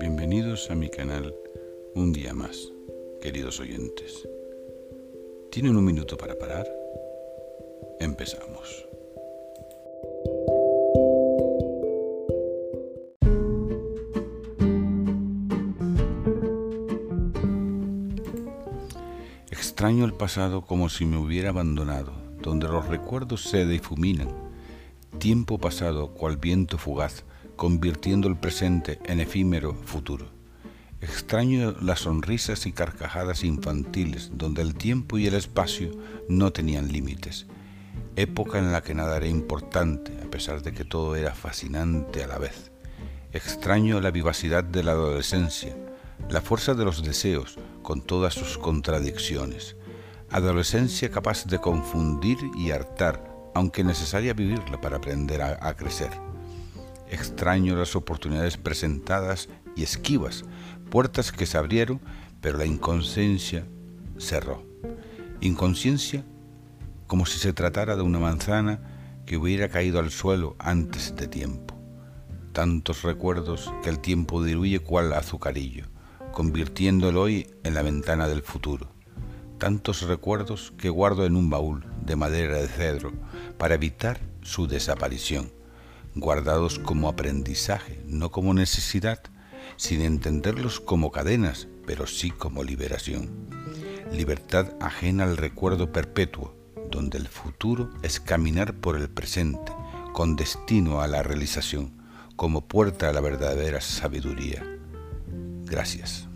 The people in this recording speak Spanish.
Bienvenidos a mi canal un día más, queridos oyentes. ¿Tienen un minuto para parar? Empezamos. Extraño el pasado como si me hubiera abandonado, donde los recuerdos se difuminan. Tiempo pasado, cual viento fugaz, convirtiendo el presente en efímero futuro. Extraño las sonrisas y carcajadas infantiles, donde el tiempo y el espacio no tenían límites. Época en la que nada era importante, a pesar de que todo era fascinante a la vez. Extraño la vivacidad de la adolescencia, la fuerza de los deseos, con todas sus contradicciones. Adolescencia capaz de confundir y hartar, aunque necesaria vivirla para aprender a, a crecer Extraño las oportunidades presentadas y esquivas, puertas que se abrieron, pero la inconsciencia cerró. Inconsciencia como si se tratara de una manzana que hubiera caído al suelo antes de tiempo. Tantos recuerdos que el tiempo diluye cual azucarillo, convirtiendo el hoy en la ventana del futuro. Tantos recuerdos que guardo en un baúl de madera de cedro para evitar su desaparición guardados como aprendizaje, no como necesidad, sin entenderlos como cadenas, pero sí como liberación. Libertad ajena al recuerdo perpetuo, donde el futuro es caminar por el presente, con destino a la realización, como puerta a la verdadera sabiduría. Gracias.